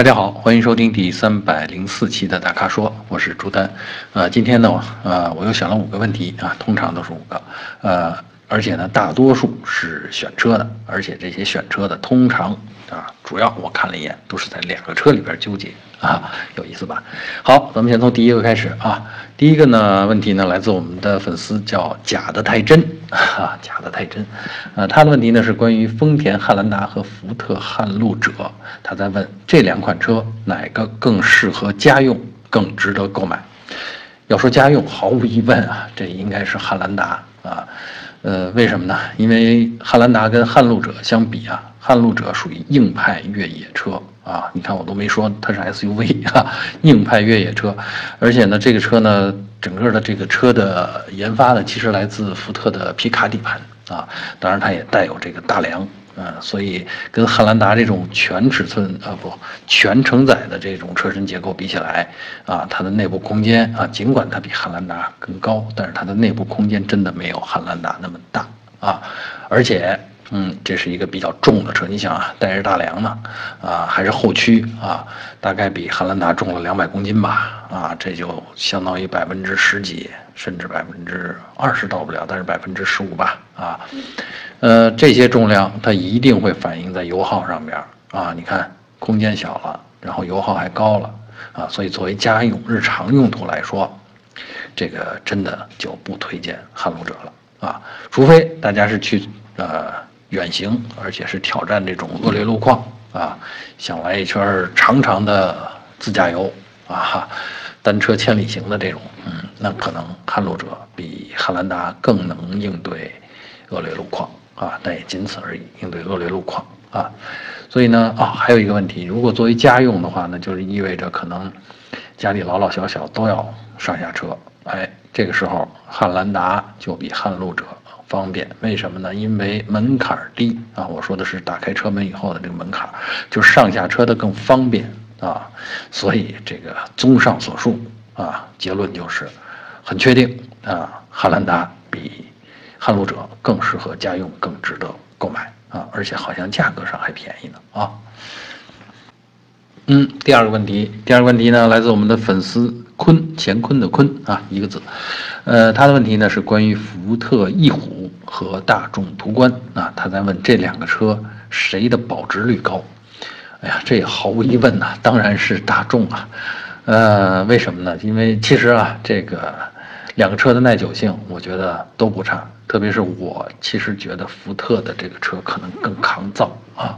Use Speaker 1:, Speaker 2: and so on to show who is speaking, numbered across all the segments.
Speaker 1: 大家好，欢迎收听第三百零四期的大咖说，我是朱丹。呃，今天呢，呃，我又想了五个问题啊，通常都是五个，呃，而且呢，大多数是选车的，而且这些选车的通常啊，主要我看了一眼，都是在两个车里边纠结啊，有意思吧？好，咱们先从第一个开始啊。第一个呢，问题呢，来自我们的粉丝叫假的太真啊，假的太真，呃，他的问题呢是关于丰田汉兰达和福特撼路者，他在问这两款车哪个更适合家用，更值得购买？要说家用，毫无疑问啊，这应该是汉兰达啊，呃，为什么呢？因为汉兰达跟撼路者相比啊，撼路者属于硬派越野车。啊，你看我都没说它是 SUV 啊，硬派越野车，而且呢，这个车呢，整个的这个车的研发呢，其实来自福特的皮卡底盘啊，当然它也带有这个大梁，嗯，所以跟汉兰达这种全尺寸啊不全承载的这种车身结构比起来啊，它的内部空间啊，尽管它比汉兰达更高，但是它的内部空间真的没有汉兰达那么大啊，而且。嗯，这是一个比较重的车，你想啊，带着大梁呢，啊，还是后驱啊，大概比汉兰达重了两百公斤吧，啊，这就相当于百分之十几，甚至百分之二十到不了，但是百分之十五吧，啊，呃，这些重量它一定会反映在油耗上边啊，你看空间小了，然后油耗还高了，啊，所以作为家用日常用途来说，这个真的就不推荐撼路者了啊，除非大家是去呃。远行，而且是挑战这种恶劣路况啊，想来一圈长长的自驾游啊，单车千里行的这种，嗯，那可能撼路者比汉兰达更能应对恶劣路况啊，但也仅此而已，应对恶劣路况啊。所以呢，啊，还有一个问题，如果作为家用的话呢，就是意味着可能家里老老小小都要上下车，哎，这个时候汉兰达就比撼路者。方便，为什么呢？因为门槛低啊！我说的是打开车门以后的这个门槛，就上下车的更方便啊！所以这个综上所述啊，结论就是很确定啊，汉兰达比撼路者更适合家用，更值得购买啊！而且好像价格上还便宜呢啊！嗯，第二个问题，第二个问题呢，来自我们的粉丝坤乾坤的坤啊，一个字，呃，他的问题呢是关于福特翼虎。和大众途观啊，他在问这两个车谁的保值率高？哎呀，这也毫无疑问呐，当然是大众啊。呃，为什么呢？因为其实啊，这个两个车的耐久性，我觉得都不差。特别是我其实觉得福特的这个车可能更抗造啊。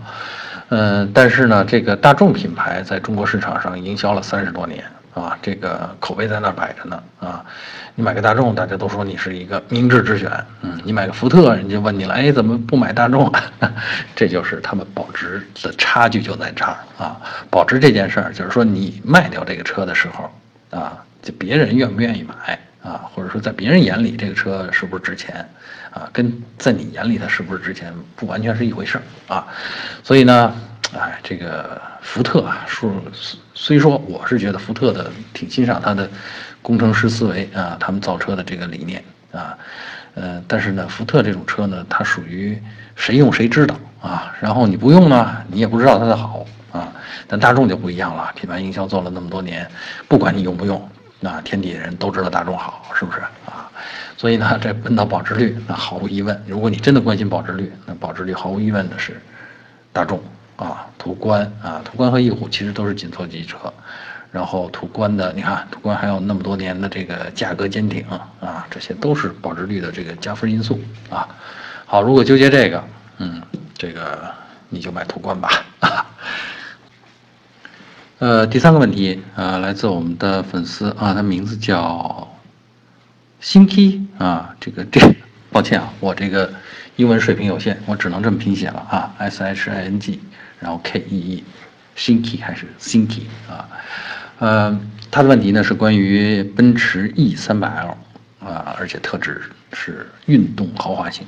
Speaker 1: 嗯，但是呢，这个大众品牌在中国市场上营销了三十多年。啊，这个口碑在那儿摆着呢啊！你买个大众，大家都说你是一个明智之选。嗯，你买个福特，人家问你了，哎，怎么不买大众？这就是他们保值的差距就在这儿啊！保值这件事儿，就是说你卖掉这个车的时候啊，就别人愿不愿意买啊，或者说在别人眼里这个车是不是值钱啊，跟在你眼里它是不是值钱不完全是一回事儿啊！所以呢。哎，这个福特啊，说虽说我是觉得福特的挺欣赏他的工程师思维啊，他们造车的这个理念啊，呃，但是呢，福特这种车呢，它属于谁用谁知道啊，然后你不用呢，你也不知道它的好啊。但大众就不一样了，品牌营销做了那么多年，不管你用不用，那天底下人都知道大众好，是不是啊？所以呢，这问到保值率，那毫无疑问，如果你真的关心保值率，那保值率毫无疑问的是大众。啊，途观啊，途观和翼虎其实都是紧凑级车，然后途观的，你看途观还有那么多年的这个价格坚挺啊，这些都是保值率的这个加分因素啊。好，如果纠结这个，嗯，这个你就买途观吧。呃，第三个问题啊，来自我们的粉丝啊，他名字叫新 K 啊，这个这，抱歉啊，我这个英文水平有限，我只能这么拼写了啊，S H I N G。然后 K E E，新 K 还是新 K 啊？呃，他的问题呢是关于奔驰 E 三百 L 啊，而且特指是运动豪华型，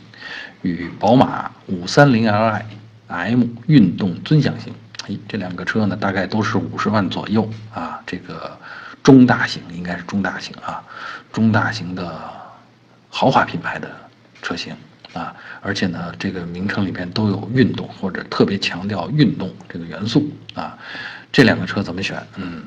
Speaker 1: 与宝马五三零 Li M 运动尊享型。哎，这两个车呢大概都是五十万左右啊，这个中大型应该是中大型啊，中大型的豪华品牌的车型啊，而且呢，这个名称里边都有运动或者特别强调运动这个元素啊。这两个车怎么选？嗯，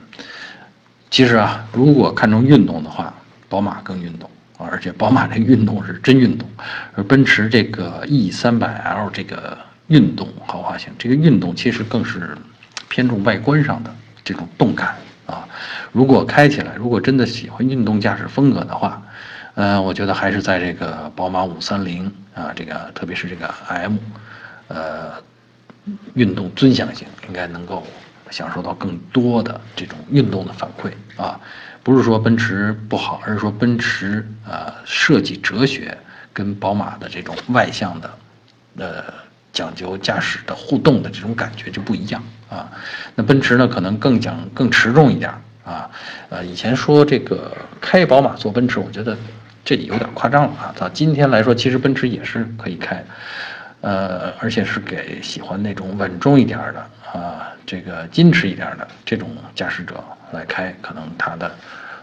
Speaker 1: 其实啊，如果看重运动的话，宝马更运动，而且宝马这运动是真运动，而奔驰这个 E 三百 L 这个运动豪华型，这个运动其实更是偏重外观上的这种动感啊。如果开起来，如果真的喜欢运动驾驶风格的话，嗯，我觉得还是在这个宝马五三零啊，这个特别是这个 M，呃，运动尊享型应该能够。享受到更多的这种运动的反馈啊，不是说奔驰不好，而是说奔驰呃设计哲学跟宝马的这种外向的，呃讲究驾驶的互动的这种感觉就不一样啊。那奔驰呢，可能更讲更持重一点啊。呃，以前说这个开宝马坐奔驰，我觉得这里有点夸张了啊。到今天来说，其实奔驰也是可以开，呃，而且是给喜欢那种稳重一点的啊。这个矜持一点的这种驾驶者来开，可能他的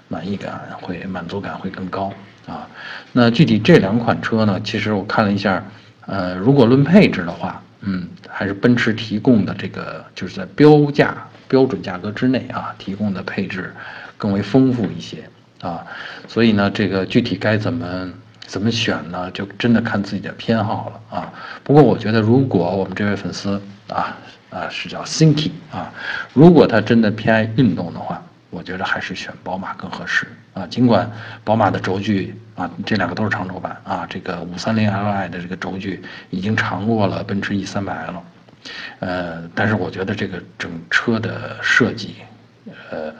Speaker 1: 满意感会满足感会更高啊。那具体这两款车呢？其实我看了一下，呃，如果论配置的话，嗯，还是奔驰提供的这个就是在标价标准价格之内啊，提供的配置更为丰富一些啊。所以呢，这个具体该怎么怎么选呢？就真的看自己的偏好了啊。不过我觉得，如果我们这位粉丝啊。啊，是叫 Thinking 啊。如果他真的偏爱运动的话，我觉得还是选宝马更合适啊。尽管宝马的轴距啊，这两个都是长轴版啊，这个五三零 Li 的这个轴距已经长过了奔驰 E 三百 L，呃，但是我觉得这个整车的设计，呃，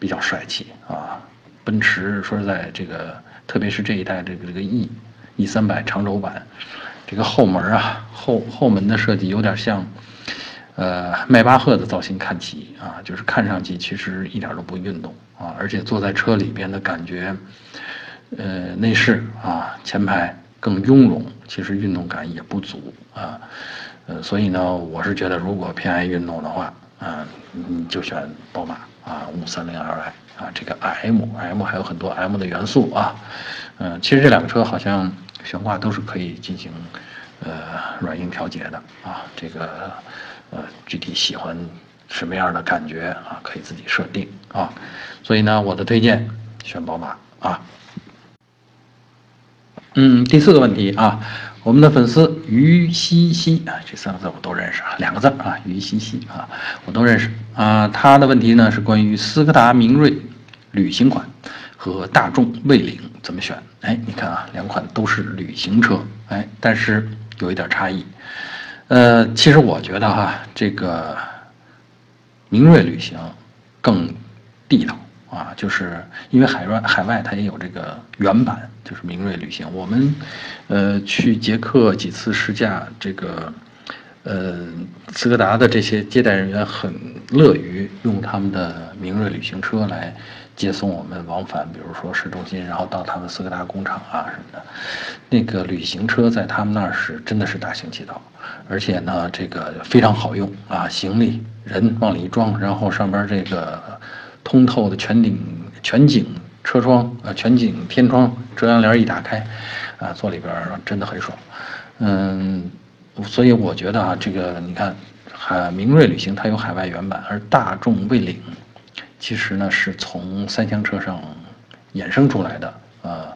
Speaker 1: 比较帅气啊。奔驰说实在，这个特别是这一代这个这个 E E 三百长轴版，这个后门啊，后后门的设计有点像。呃，迈巴赫的造型看齐啊，就是看上去其实一点都不运动啊，而且坐在车里边的感觉，呃，内饰啊，前排更雍容，其实运动感也不足啊，呃，所以呢，我是觉得如果偏爱运动的话，啊，你就选宝马啊，五三零 Li 啊，这个 M，M 还有很多 M 的元素啊，嗯，其实这两个车好像悬挂都是可以进行呃软硬调节的啊，这个。呃，具体喜欢什么样的感觉啊？可以自己设定啊。所以呢，我的推荐选宝马啊。嗯，第四个问题啊，我们的粉丝于西西啊，这三个字我都认识啊，两个字啊，于西西啊，我都认识啊。他的问题呢是关于斯柯达明锐旅行款和大众蔚领怎么选？哎，你看啊，两款都是旅行车，哎，但是有一点差异。呃，其实我觉得哈，这个明锐旅行更地道啊，就是因为海外海外它也有这个原版，就是明锐旅行。我们呃去捷克几次试驾，这个呃斯柯达的这些接待人员很乐于用他们的明锐旅行车来。接送我们往返，比如说市中心，然后到他们斯柯达工厂啊什么的，那个旅行车在他们那儿是真的是大行其道，而且呢，这个非常好用啊，行李人往里一装，然后上边这个通透的全景全景车窗啊，全景天窗遮阳帘一打开，啊，坐里边真的很爽，嗯，所以我觉得啊，这个你看，海明锐旅行它有海外原版，而大众蔚领。其实呢，是从三厢车上衍生出来的，呃，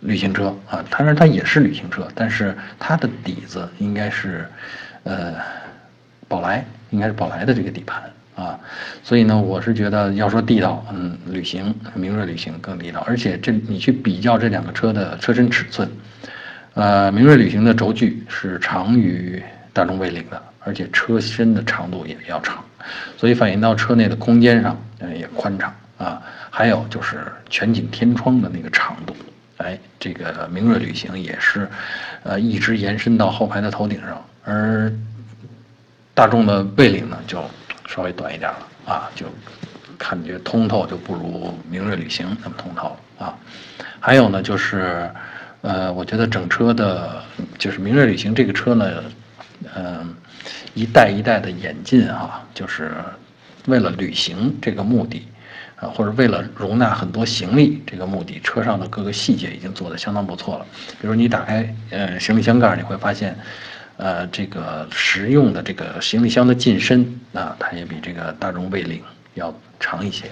Speaker 1: 旅行车啊，当然它也是旅行车，但是它的底子应该是，呃，宝来，应该是宝来的这个底盘啊，所以呢，我是觉得要说地道，嗯，旅行明锐旅行更地道，而且这你去比较这两个车的车身尺寸，呃，明锐旅行的轴距是长于大众蔚领的，而且车身的长度也比较长。所以反映到车内的空间上，呃，也宽敞啊。还有就是全景天窗的那个长度，哎，这个明锐旅行也是，呃，一直延伸到后排的头顶上。而大众的蔚领呢，就稍微短一点了啊，就感觉通透就不如明锐旅行那么通透啊。还有呢，就是，呃，我觉得整车的，就是明锐旅行这个车呢，嗯。一代一代的演进啊，就是为了旅行这个目的，啊，或者为了容纳很多行李这个目的，车上的各个细节已经做得相当不错了。比如你打开呃行李箱盖，你会发现，呃，这个实用的这个行李箱的进深啊，它也比这个大众蔚领要长一些。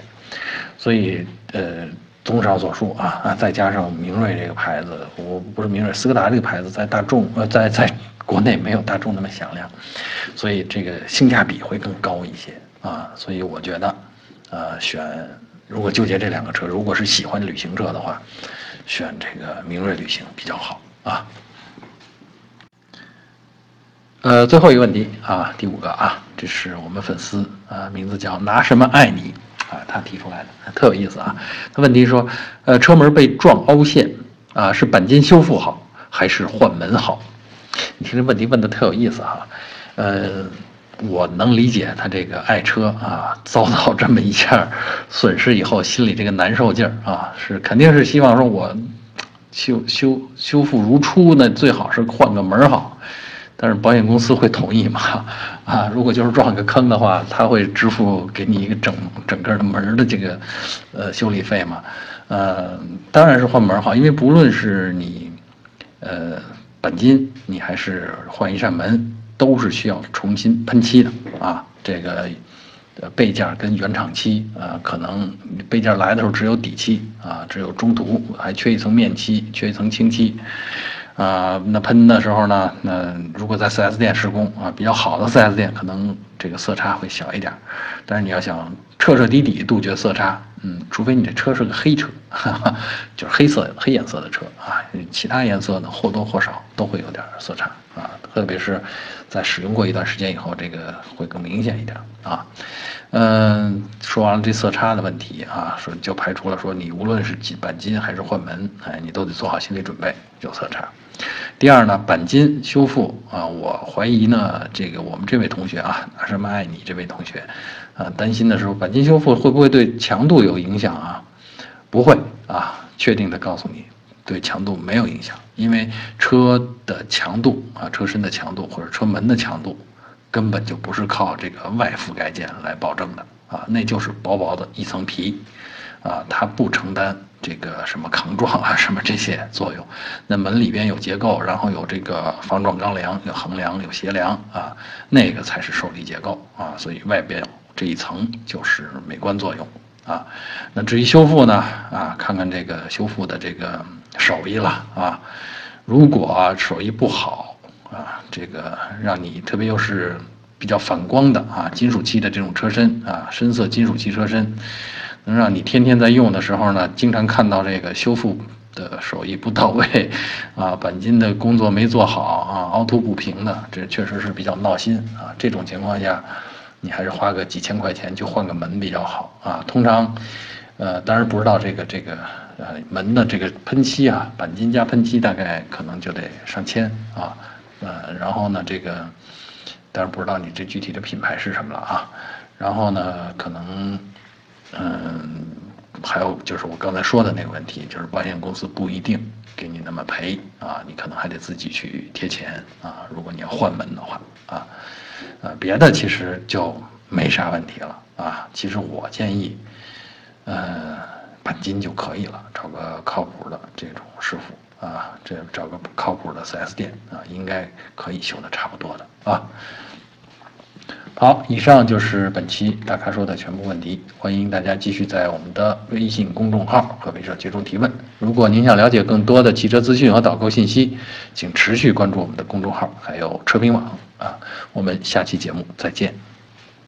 Speaker 1: 所以呃，综上所述啊啊，再加上明锐这个牌子，我不是明锐，斯柯达这个牌子在大众呃在在国内没有大众那么响亮，所以这个性价比会更高一些啊。所以我觉得。呃，选如果纠结这两个车，如果是喜欢旅行车的话，选这个明锐旅行比较好啊。呃，最后一个问题啊，第五个啊，这是我们粉丝啊，名字叫拿什么爱你啊，他提出来的，特有意思啊。他问题说，呃，车门被撞凹陷啊，是钣金修复好还是换门好？你听这问题问的特有意思哈，呃。我能理解他这个爱车啊，遭到这么一下损失以后，心里这个难受劲儿啊，是肯定是希望说我修修修复如初，那最好是换个门好，但是保险公司会同意吗？啊，如果就是撞个坑的话，他会支付给你一个整整个的门的这个呃修理费吗？呃，当然是换门好，因为不论是你呃钣金，你还是换一扇门。都是需要重新喷漆的啊，这个呃备件跟原厂漆啊，可能备件来的时候只有底漆啊，只有中涂，还缺一层面漆，缺一层清漆啊。那喷的时候呢，那如果在 4S 店施工啊，比较好的 4S 店可能这个色差会小一点，但是你要想彻彻底底杜绝色差，嗯，除非你这车是个黑车，哈哈，就是黑色黑颜色的车啊，其他颜色呢或多或少都会有点色差啊，特别是。在使用过一段时间以后，这个会更明显一点啊。嗯，说完了这色差的问题啊，说就排除了说你无论是钣金还是换门，哎，你都得做好心理准备有色差。第二呢，钣金修复啊，我怀疑呢，这个我们这位同学啊，拿什么爱你这位同学啊，担心的时候，钣金修复会不会对强度有影响啊？不会啊，确定的告诉你。对强度没有影响，因为车的强度啊，车身的强度或者车门的强度，根本就不是靠这个外覆盖件来保证的啊，那就是薄薄的一层皮，啊，它不承担这个什么抗撞啊什么这些作用。那门里边有结构，然后有这个防撞钢梁，有横梁，有斜梁啊，那个才是受力结构啊，所以外边这一层就是美观作用啊。那至于修复呢啊，看看这个修复的这个。手艺了啊，如果手艺不好啊，这个让你特别又是比较反光的啊，金属漆的这种车身啊，深色金属漆车身，能让你天天在用的时候呢，经常看到这个修复的手艺不到位啊，钣金的工作没做好啊，凹凸不平的，这确实是比较闹心啊。这种情况下，你还是花个几千块钱就换个门比较好啊。通常，呃，当然不知道这个这个。呃，门的这个喷漆啊，钣金加喷漆大概可能就得上千啊，呃，然后呢，这个，但是不知道你这具体的品牌是什么了啊，然后呢，可能，嗯，还有就是我刚才说的那个问题，就是保险公司不一定给你那么赔啊，你可能还得自己去贴钱啊，如果你要换门的话啊，呃，别的其实就没啥问题了啊，其实我建议，呃。钣金就可以了，找个靠谱的这种师傅啊，这找个靠谱的 4S 店啊，应该可以修的差不多的啊。好，以上就是本期大咖说的全部问题，欢迎大家继续在我们的微信公众号和微社集中提问。如果您想了解更多的汽车资讯和导购信息，请持续关注我们的公众号，还有车评网啊。我们下期节目再见。